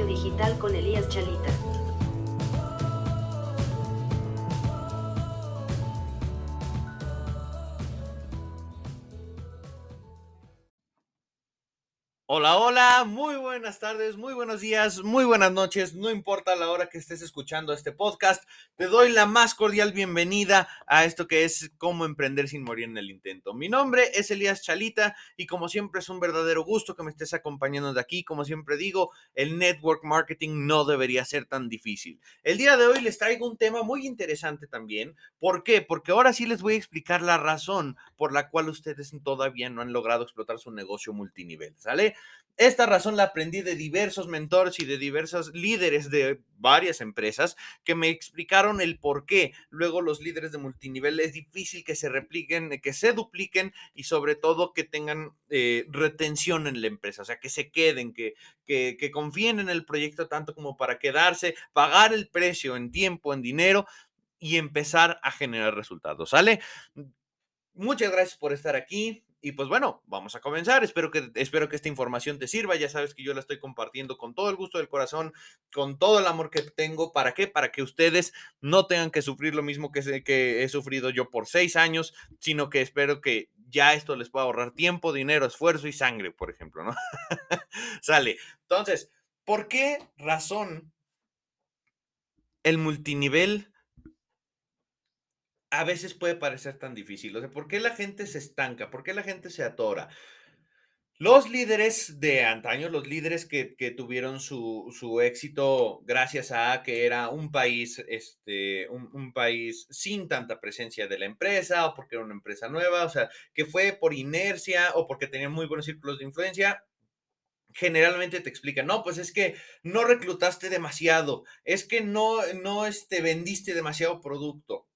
Digital con Elías Chalita. Hola, hola, muy buenas tardes, muy buenos días, muy buenas noches, no importa la hora que estés escuchando este podcast, te doy la más cordial bienvenida a esto que es cómo emprender sin morir en el intento. Mi nombre es Elías Chalita y como siempre es un verdadero gusto que me estés acompañando de aquí, como siempre digo, el network marketing no debería ser tan difícil. El día de hoy les traigo un tema muy interesante también, ¿por qué? Porque ahora sí les voy a explicar la razón por la cual ustedes todavía no han logrado explotar su negocio multinivel, ¿sale? Esta razón la aprendí de diversos mentores y de diversos líderes de varias empresas que me explicaron el por qué. Luego los líderes de multinivel es difícil que se repliquen, que se dupliquen y sobre todo que tengan eh, retención en la empresa, o sea, que se queden, que, que, que confíen en el proyecto tanto como para quedarse, pagar el precio en tiempo, en dinero y empezar a generar resultados, ¿sale? Muchas gracias por estar aquí. Y pues bueno, vamos a comenzar. Espero que, espero que esta información te sirva. Ya sabes que yo la estoy compartiendo con todo el gusto del corazón, con todo el amor que tengo. ¿Para qué? Para que ustedes no tengan que sufrir lo mismo que, que he sufrido yo por seis años, sino que espero que ya esto les pueda ahorrar tiempo, dinero, esfuerzo y sangre, por ejemplo, ¿no? Sale. Entonces, ¿por qué razón el multinivel a veces puede parecer tan difícil. O sea, ¿por qué la gente se estanca? ¿Por qué la gente se atora? Los líderes de antaño, los líderes que, tuvieron su, su, éxito gracias a que era un país, este, un, un, país sin tanta presencia de la empresa o porque era una empresa nueva, o sea, que fue por inercia o porque tenían muy buenos círculos de influencia, generalmente te explican, no, pues es que no reclutaste demasiado, es que no, no este, vendiste demasiado producto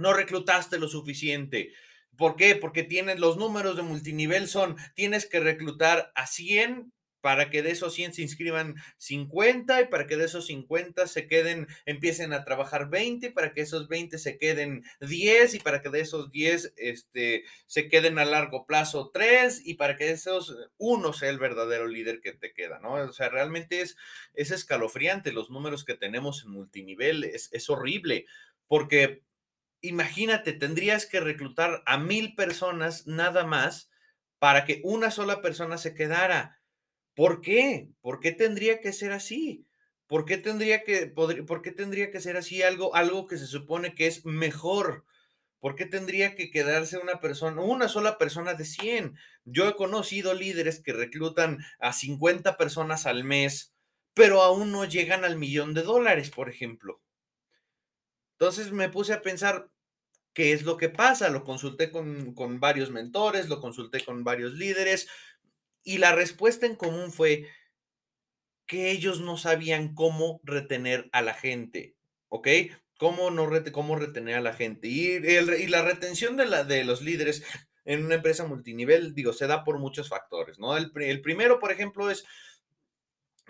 no reclutaste lo suficiente. ¿Por qué? Porque tienes los números de multinivel son, tienes que reclutar a 100 para que de esos 100 se inscriban 50 y para que de esos 50 se queden, empiecen a trabajar 20, para que esos 20 se queden 10 y para que de esos 10 este, se queden a largo plazo 3 y para que esos uno sea el verdadero líder que te queda, ¿no? O sea, realmente es, es escalofriante los números que tenemos en multinivel, es, es horrible porque imagínate, tendrías que reclutar a mil personas nada más para que una sola persona se quedara. ¿Por qué? ¿Por qué tendría que ser así? ¿Por qué tendría que, por qué tendría que ser así algo, algo que se supone que es mejor? ¿Por qué tendría que quedarse una persona, una sola persona de 100? Yo he conocido líderes que reclutan a 50 personas al mes, pero aún no llegan al millón de dólares, por ejemplo. Entonces me puse a pensar, ¿qué es lo que pasa? Lo consulté con, con, varios mentores, lo consulté con varios líderes y la respuesta en común fue que ellos no sabían cómo retener a la gente, ¿ok? ¿Cómo, no cómo retener a la gente? Y, el, y la retención de, la, de los líderes en una empresa multinivel, digo, se da por muchos factores, ¿no? El, primero, por ejemplo, es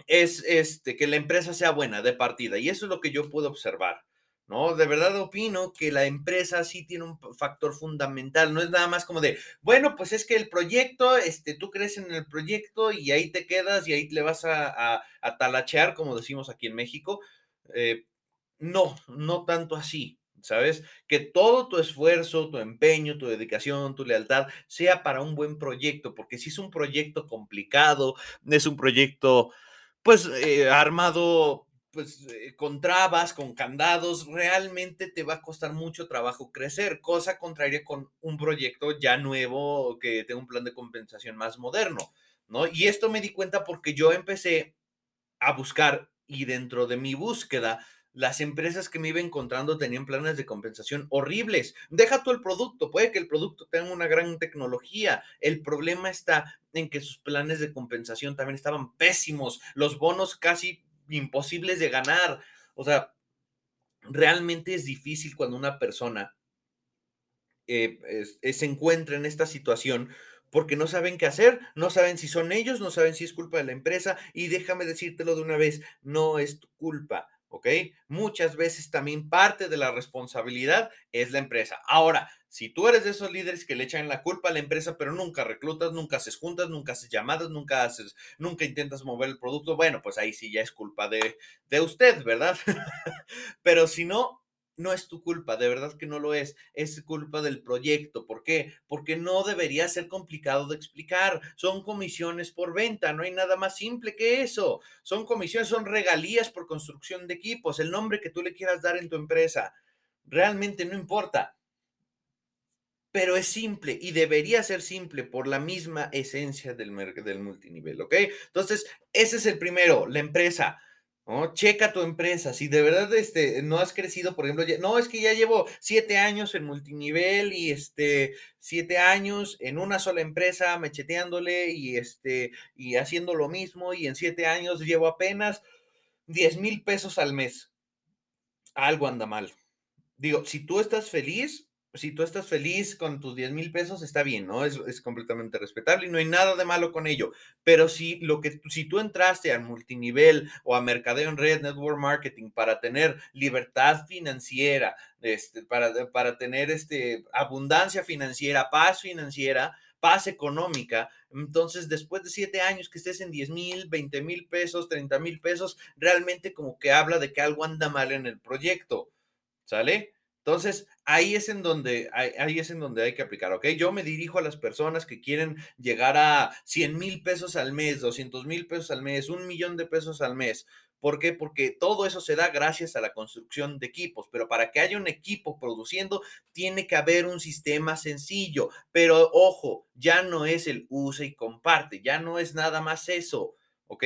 es este, que la empresa sea buena de partida. Y eso es lo que yo puedo observar. ¿No? De verdad opino que la empresa sí tiene un factor fundamental, no es nada más como de, bueno, pues es que el proyecto, este, tú crees en el proyecto y ahí te quedas y ahí le vas a, a, talachear, como decimos aquí en México. Eh, no, no tanto así, ¿sabes? Que todo tu esfuerzo, tu empeño, tu dedicación, tu lealtad sea para un buen proyecto, porque si es un proyecto complicado, es un proyecto, pues, eh, armado pues eh, con trabas, con candados, realmente te va a costar mucho trabajo crecer, cosa contraria con un proyecto ya nuevo que tenga un plan de compensación más moderno, ¿no? Y esto me di cuenta porque yo empecé a buscar y dentro de mi búsqueda, las empresas que me iba encontrando tenían planes de compensación horribles. Deja tú el producto, puede que el producto tenga una gran tecnología. El problema está en que sus planes de compensación también estaban pésimos. Los bonos casi imposibles de ganar. O sea, realmente es difícil cuando una persona eh, es, se encuentra en esta situación porque no saben qué hacer, no saben si son ellos, no saben si es culpa de la empresa y déjame decírtelo de una vez, no es tu culpa. ¿Ok? Muchas veces también parte de la responsabilidad es la empresa. Ahora, si tú eres de esos líderes que le echan la culpa a la empresa, pero nunca reclutas, nunca haces juntas, nunca haces llamadas, nunca haces, nunca intentas mover el producto, bueno, pues ahí sí ya es culpa de, de usted, ¿verdad? pero si no, no es tu culpa, de verdad que no lo es, es culpa del proyecto. ¿Por qué? Porque no debería ser complicado de explicar. Son comisiones por venta, no hay nada más simple que eso. Son comisiones, son regalías por construcción de equipos, el nombre que tú le quieras dar en tu empresa. Realmente no importa. Pero es simple y debería ser simple por la misma esencia del, del multinivel, ¿ok? Entonces, ese es el primero, la empresa ¿no? Checa tu empresa. Si de verdad este, no has crecido, por ejemplo, no, es que ya llevo siete años en multinivel y este, siete años en una sola empresa, mecheteándole y, este, y haciendo lo mismo y en siete años llevo apenas 10 mil pesos al mes. Algo anda mal. Digo, si tú estás feliz, si tú estás feliz con tus 10 mil pesos, está bien, ¿no? Es, es, completamente respetable y no hay nada de malo con ello. Pero si, lo que, si tú entraste al multinivel o a mercadeo en red, network marketing, para tener libertad financiera, este, para, para tener este, abundancia financiera, paz financiera, paz económica. Entonces, después de siete años que estés en 10 mil, 20 mil pesos, 30 mil pesos, realmente como que habla de que algo anda mal en el proyecto. ¿Sale? Entonces, ahí es en donde, ahí, es en donde hay que aplicar, ¿ok? Yo me dirijo a las personas que quieren llegar a 100 mil pesos al mes, 200 mil pesos al mes, un millón de pesos al mes. ¿Por qué? Porque todo eso se da gracias a la construcción de equipos, pero para que haya un equipo produciendo, tiene que haber un sistema sencillo. Pero ojo, ya no es el usa y comparte, ya no es nada más eso, ¿ok?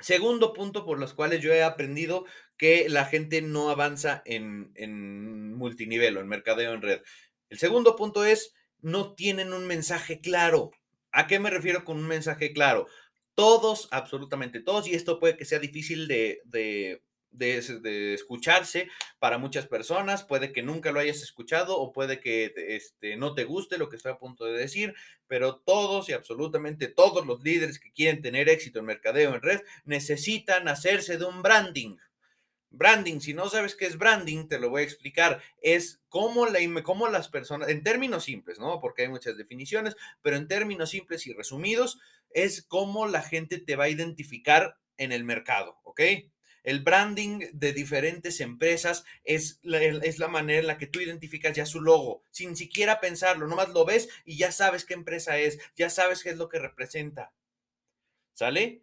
Segundo punto por los cuales yo he aprendido que la gente no avanza en, en multinivel o en mercadeo en red. El segundo punto es, no tienen un mensaje claro. ¿A qué me refiero con un mensaje claro? Todos, absolutamente todos, y esto puede que sea difícil de, de, escucharse para muchas personas. Puede que nunca lo hayas escuchado o puede que este, no te guste lo que estoy a punto de decir, pero todos y absolutamente todos los líderes que quieren tener éxito en mercadeo en red necesitan hacerse de un branding. Branding, si no sabes qué es branding, te lo voy a explicar. Es cómo, la, cómo las personas, en términos simples, ¿no? Porque hay muchas definiciones, pero en términos simples y resumidos, es cómo la gente te va a identificar en el mercado, ¿ok? El branding de diferentes empresas es la, manera en la que tú identificas ya su logo, sin siquiera pensarlo, nomás lo ves y ya sabes qué empresa es, ya sabes qué es lo que representa. ¿Sale?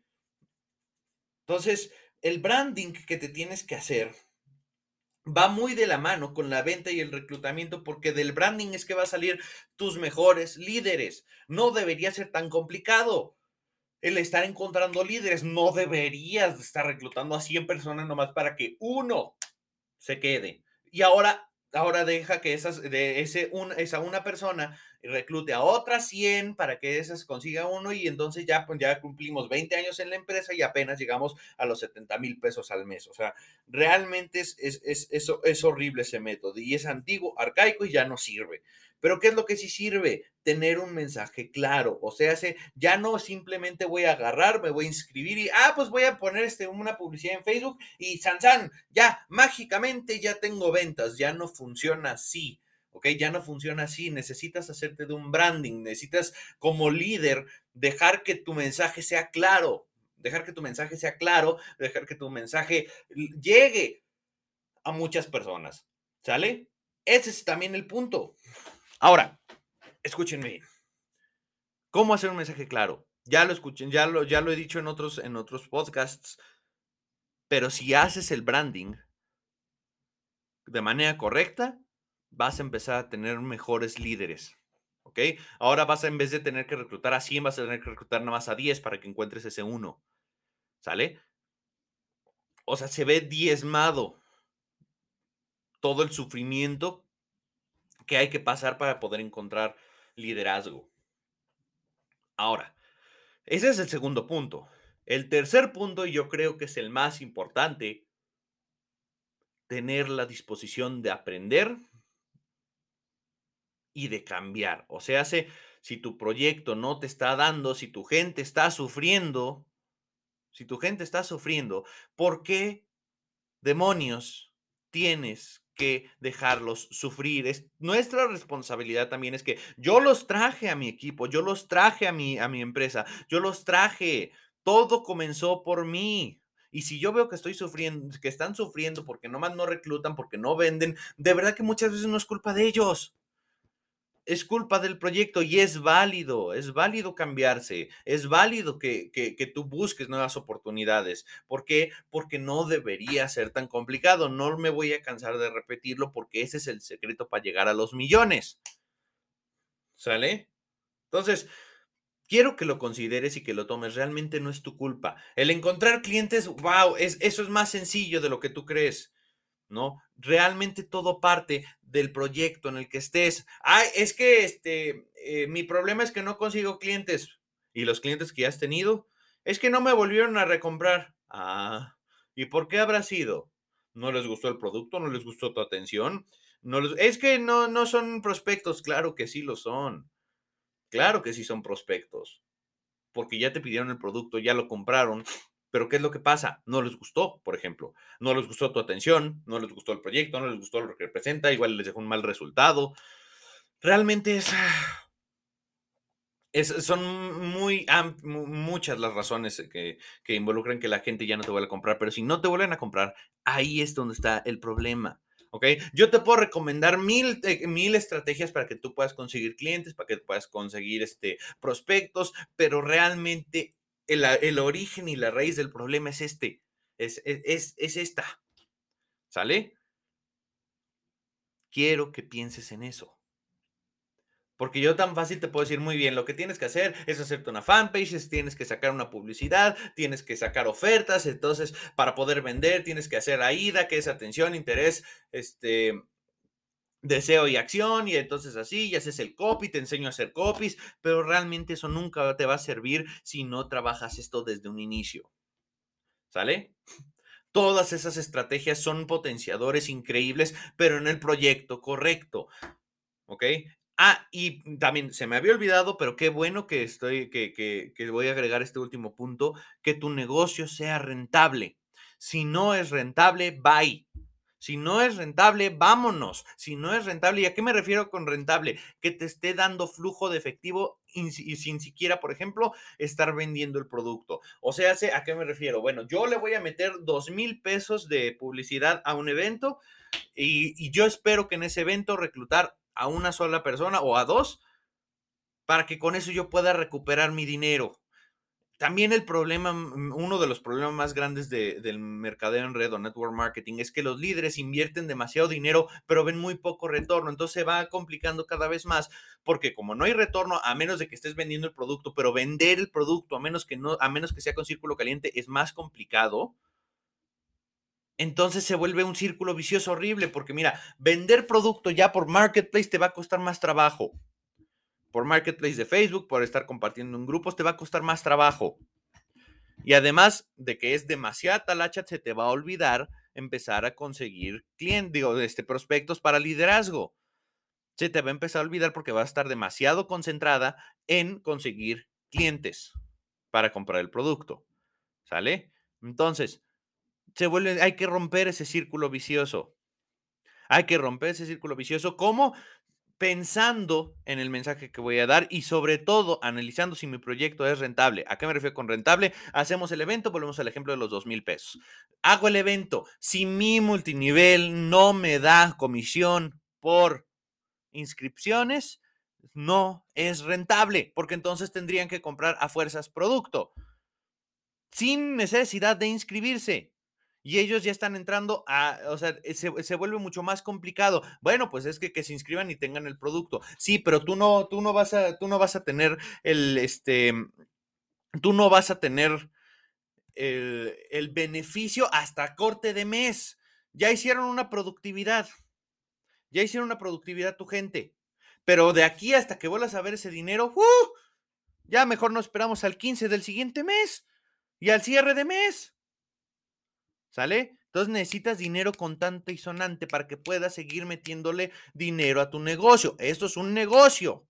Entonces, el branding que te tienes que hacer va muy de la mano con la venta y el reclutamiento porque del branding es que va a salir tus mejores líderes. No debería ser tan complicado el estar encontrando líderes. No deberías estar reclutando a 100 personas nomás para que uno se quede. Y ahora, ahora deja que esas, de ese, un, esa una persona reclute a otras 100 para que esas consiga uno y entonces ya, pues ya cumplimos 20 años en la empresa y apenas llegamos a los 70 mil pesos al mes. O sea, realmente es, es, es, es horrible ese método y es antiguo, arcaico y ya no sirve. Pero ¿qué es lo que sí sirve? Tener un mensaje claro. O sea, ya no simplemente voy a agarrar, me voy a inscribir y, ah, pues voy a poner este, una publicidad en Facebook y san, san, ya, mágicamente ya tengo ventas. Ya no funciona así. ¿ok? Ya no funciona así, necesitas hacerte de un branding, necesitas como líder dejar que tu mensaje sea claro, dejar que tu mensaje sea claro, dejar que tu mensaje llegue a muchas personas, ¿sale? Ese es también el punto. Ahora, escúchenme ¿Cómo hacer un mensaje claro? Ya lo escuchen, ya lo, ya lo he dicho en otros, en otros podcasts, pero si haces el branding de manera correcta, vas a empezar a tener mejores líderes. ¿Ok? Ahora vas a, en vez de tener que reclutar a 100, vas a tener que reclutar nada más a 10 para que encuentres ese uno. ¿Sale? O sea, se ve diezmado todo el sufrimiento que hay que pasar para poder encontrar liderazgo. Ahora, ese es el segundo punto. El tercer punto, y yo creo que es el más importante, tener la disposición de aprender y de cambiar. O sea, si tu proyecto no te está dando, si tu gente está sufriendo, si tu gente está sufriendo, ¿por qué demonios tienes que dejarlos sufrir. Es nuestra responsabilidad también es que yo los traje a mi equipo, yo los traje a mi, a mi empresa, yo los traje. Todo comenzó por mí. Y si yo veo que estoy sufriendo, que están sufriendo porque nomás no reclutan, porque no venden, de verdad que muchas veces no es culpa de ellos es culpa del proyecto y es válido, es válido cambiarse, es válido que, tú busques nuevas oportunidades. ¿Por qué? Porque no debería ser tan complicado. No me voy a cansar de repetirlo porque ese es el secreto para llegar a los millones. ¿Sale? Entonces, quiero que lo consideres y que lo tomes. Realmente no es tu culpa. El encontrar clientes, wow, es, eso es más sencillo de lo que tú crees. ¿no? Realmente todo parte del proyecto en el que estés. Ay, es que este, eh, mi problema es que no consigo clientes. Y los clientes que has tenido, es que no me volvieron a recomprar. Ah, ¿y por qué habrá sido? ¿No les gustó el producto? ¿No les gustó tu atención? No es que no, no son prospectos. Claro que sí lo son. Claro que sí son prospectos. Porque ya te pidieron el producto, ya lo compraron, pero ¿qué es lo que pasa? No les gustó, por ejemplo. No les gustó tu atención, no les gustó el proyecto, no les gustó lo que representa, igual les dejó un mal resultado. Realmente es... es son muy muchas las razones que, que involucran que la gente ya no te vuelva a comprar, pero si no te vuelven a comprar, ahí es donde está el problema. ¿ok? Yo te puedo recomendar mil, eh, mil estrategias para que tú puedas conseguir clientes, para que puedas conseguir este, prospectos, pero realmente el, origen y la raíz del problema es este, es, es, es esta. ¿Sale? Quiero que pienses en eso. Porque yo tan fácil te puedo decir muy bien, lo que tienes que hacer es hacerte una fanpage, tienes que sacar una publicidad, tienes que sacar ofertas, entonces para poder vender tienes que hacer AIDA, que es atención, interés, este, deseo y acción, y entonces así, ya haces el copy, te enseño a hacer copies, pero realmente eso nunca te va a servir si no trabajas esto desde un inicio. ¿Sale? Todas esas estrategias son potenciadores increíbles, pero en el proyecto correcto. ¿Ok? Ah, y también se me había olvidado, pero qué bueno que estoy, que, que, que voy a agregar este último punto, que tu negocio sea rentable. Si no es rentable, bye. Si no es rentable, vámonos. Si no es rentable, ¿y a qué me refiero con rentable? Que te esté dando flujo de efectivo y, sin siquiera, por ejemplo, estar vendiendo el producto. O sea, ¿a qué me refiero? Bueno, yo le voy a meter dos mil pesos de publicidad a un evento y, y yo espero que en ese evento reclutar a una sola persona o a dos para que con eso yo pueda recuperar mi dinero también el problema, mm, uno de los problemas más grandes del mercadeo en red o network marketing es que los líderes invierten demasiado dinero, pero ven muy poco retorno. Entonces se va complicando cada vez más, porque como no hay retorno, a menos de que estés vendiendo el producto, pero vender el producto, a menos que no, a menos que sea con círculo caliente, es más complicado. Entonces se vuelve un círculo vicioso horrible, porque mira, vender producto ya por marketplace te va a costar más trabajo por Marketplace de Facebook, por estar compartiendo en grupos, te va a costar más trabajo. Y además de que es demasiada talacha, se te va a olvidar empezar a conseguir clientes, digo, este, prospectos para liderazgo. Se te va a empezar a olvidar porque va a estar demasiado concentrada en conseguir clientes para comprar el producto. ¿Sale? Entonces, se hay que romper ese círculo vicioso. Hay que romper ese círculo vicioso. ¿Cómo? Pensando en el mensaje que voy a dar y sobre todo analizando si mi proyecto es rentable. ¿A qué me refiero con rentable? Hacemos el evento, volvemos al ejemplo de los dos mil pesos. Hago el evento. Si mi multinivel no me da comisión por inscripciones, no es rentable, porque entonces tendrían que comprar a fuerzas producto sin necesidad de inscribirse y ellos ya están entrando a, o sea, eh, se, vuelve mucho más complicado. Bueno, pues es que, que se inscriban y tengan el producto. Sí, pero tú no, tú no vas a, tú no vas a tener el, este, tú no vas a tener el, el beneficio hasta corte de mes. Ya hicieron una productividad. Ya hicieron una productividad tu gente. Pero de aquí hasta que vuelvas a ver ese dinero, ¡uh! ya mejor no esperamos al 15 del siguiente mes y al cierre de mes. ¿Sale? Entonces necesitas dinero contante y sonante para que puedas seguir metiéndole dinero a tu negocio. Esto es un negocio.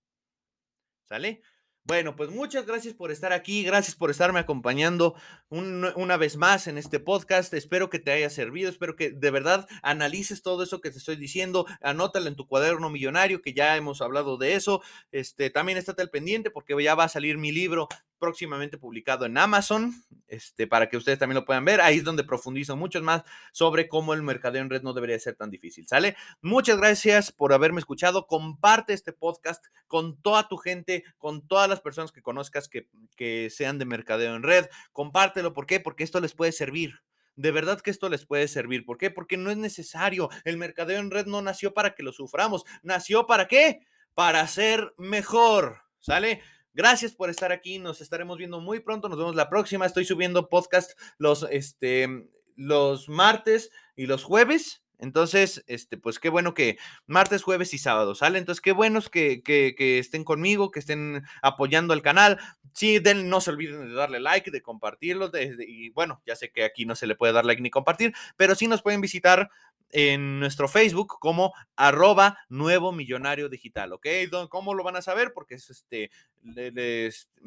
¿Sale? Bueno, pues muchas gracias por estar aquí, gracias por estarme acompañando una vez más en este podcast. Espero que te haya servido, espero que de verdad analices todo eso que te estoy diciendo, anótalo en tu cuaderno millonario, que ya hemos hablado de eso. Este, también estate al pendiente porque ya va a salir mi libro próximamente publicado en Amazon, este, para que ustedes también lo puedan ver. Ahí es donde profundizo mucho más sobre cómo el mercadeo en red no debería ser tan difícil, ¿sale? Muchas gracias por haberme escuchado. Comparte este podcast con toda tu gente, con todas las personas que conozcas que, que sean de mercadeo en red. Compártelo, ¿por qué? Porque esto les puede servir. De verdad que esto les puede servir. ¿Por qué? Porque no es necesario. El mercadeo en red no nació para que lo suframos. ¿Nació para qué? Para ser mejor. ¿Sale? Gracias por estar aquí. Nos estaremos viendo muy pronto. Nos vemos la próxima. Estoy subiendo podcast los, este, los martes y los jueves. Entonces, este, pues qué bueno que martes, jueves y sábado, ¿sale? Entonces, qué buenos que, que, que estén conmigo, que estén apoyando el canal. Sí, den, no se olviden de darle like, de compartirlo. y bueno, ya sé que aquí no se le puede dar like ni compartir, pero sí nos pueden visitar en nuestro Facebook como arroba nuevo millonario digital, ¿ok? ¿Cómo lo van a saber? Porque es este,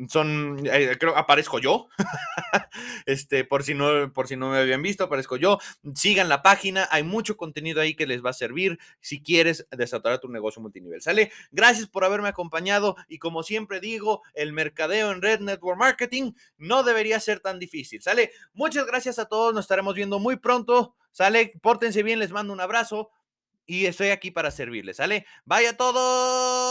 son, eh, creo, aparezco yo, este, por si, no, por si no me habían visto, aparezco yo. Sigan la página, hay mucho contenido ahí que les va a servir si quieres desatorar tu negocio multinivel, ¿sale? Gracias por haberme acompañado y como siempre digo, el mercadeo en Red Network Marketing no debería ser tan difícil, ¿sale? Muchas gracias a todos, nos estaremos viendo muy pronto. ¿Sale? Pórtense bien, les mando un abrazo y estoy aquí para servirles, ¿sale? Vaya todos.